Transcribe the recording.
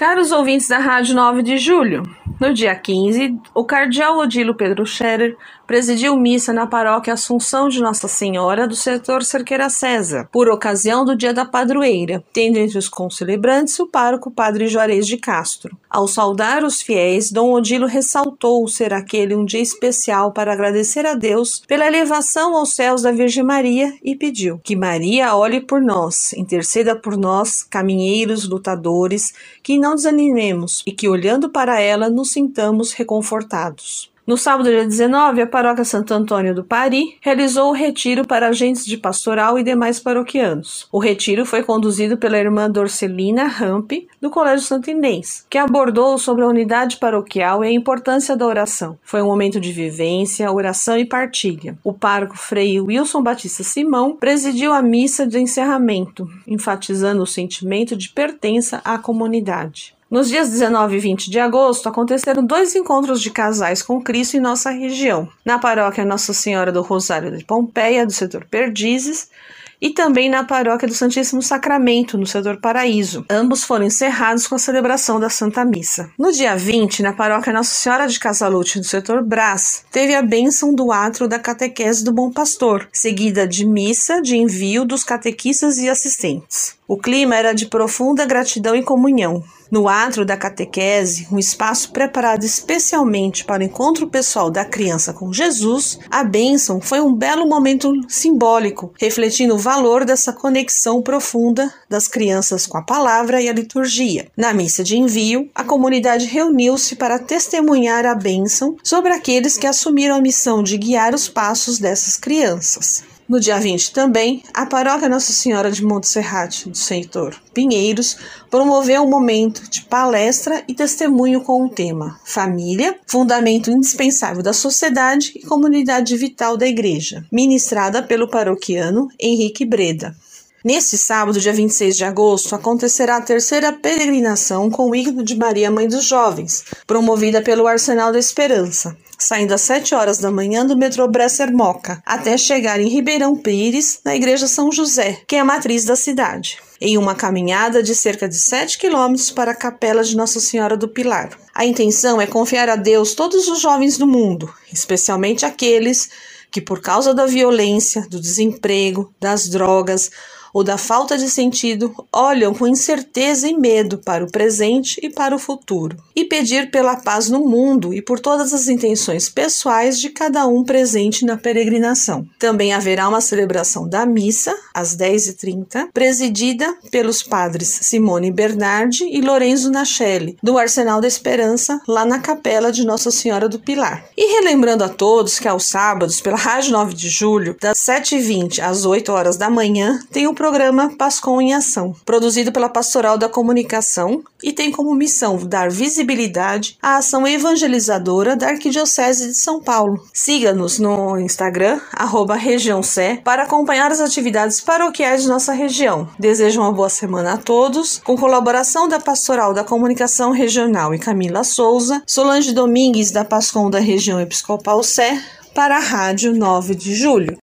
Caros ouvintes da Rádio 9 de Julho, no dia 15, o cardeal Odilo Pedro Scherer presidiu missa na paróquia Assunção de Nossa Senhora do setor Cerqueira César, por ocasião do Dia da Padroeira, tendo entre os concelebrantes o pároco Padre Juarez de Castro. Ao saudar os fiéis, Dom Odilo ressaltou ser aquele um dia especial para agradecer a Deus pela elevação aos céus da Virgem Maria e pediu que Maria olhe por nós, interceda por nós, caminheiros, lutadores, que não desanimemos e que olhando para ela nos sintamos reconfortados. No sábado, dia 19, a paróquia Santo Antônio do Pari realizou o retiro para agentes de pastoral e demais paroquianos. O retiro foi conduzido pela irmã Dorcelina Ramp, do Colégio Santo Inês, que abordou sobre a unidade paroquial e a importância da oração. Foi um momento de vivência, oração e partilha. O pároco Frei Wilson Batista Simão presidiu a missa de encerramento, enfatizando o sentimento de pertença à comunidade. Nos dias 19 e 20 de agosto, aconteceram dois encontros de casais com Cristo em nossa região, na paróquia Nossa Senhora do Rosário de Pompeia, do setor Perdizes, e também na paróquia do Santíssimo Sacramento, no setor Paraíso. Ambos foram encerrados com a celebração da Santa Missa. No dia 20, na paróquia Nossa Senhora de Casalute, no setor Brás, teve a bênção do atro da catequese do Bom Pastor, seguida de missa de envio dos catequistas e assistentes. O clima era de profunda gratidão e comunhão. No atro da catequese, um espaço preparado especialmente para o encontro pessoal da criança com Jesus, a bênção foi um belo momento simbólico, refletindo o valor dessa conexão profunda das crianças com a palavra e a liturgia. Na missa de envio, a comunidade reuniu-se para testemunhar a bênção sobre aqueles que assumiram a missão de guiar os passos dessas crianças. No dia 20 também, a paróquia Nossa Senhora de Montserrat, do Senhor Pinheiros, promoveu um momento de palestra e testemunho com o tema Família, fundamento indispensável da sociedade e comunidade vital da Igreja, ministrada pelo paroquiano Henrique Breda. Neste sábado, dia 26 de agosto, acontecerá a terceira peregrinação com o ídolo de Maria, Mãe dos Jovens, promovida pelo Arsenal da Esperança, saindo às 7 horas da manhã do metrô Bresser Moca, até chegar em Ribeirão Pires, na Igreja São José, que é a matriz da cidade, em uma caminhada de cerca de 7 quilômetros para a Capela de Nossa Senhora do Pilar. A intenção é confiar a Deus todos os jovens do mundo, especialmente aqueles que, por causa da violência, do desemprego, das drogas, ou da falta de sentido olham com incerteza e medo para o presente e para o futuro, e pedir pela paz no mundo e por todas as intenções pessoais de cada um presente na peregrinação. Também haverá uma celebração da missa, às 10h30, presidida pelos padres Simone Bernardi e Lorenzo Nachelli, do Arsenal da Esperança, lá na capela de Nossa Senhora do Pilar. E relembrando a todos que aos sábados, pela Rádio 9 de Julho, das 7h20 às 8 horas da manhã, tem o programa Pascom em Ação, produzido pela Pastoral da Comunicação e tem como missão dar visibilidade à ação evangelizadora da Arquidiocese de São Paulo. Siga-nos no Instagram, arroba para acompanhar as atividades paroquiais de nossa região. Desejo uma boa semana a todos, com colaboração da Pastoral da Comunicação Regional e Camila Souza, Solange Domingues, da Pascom da Região Episcopal Sé, para a Rádio 9 de Julho.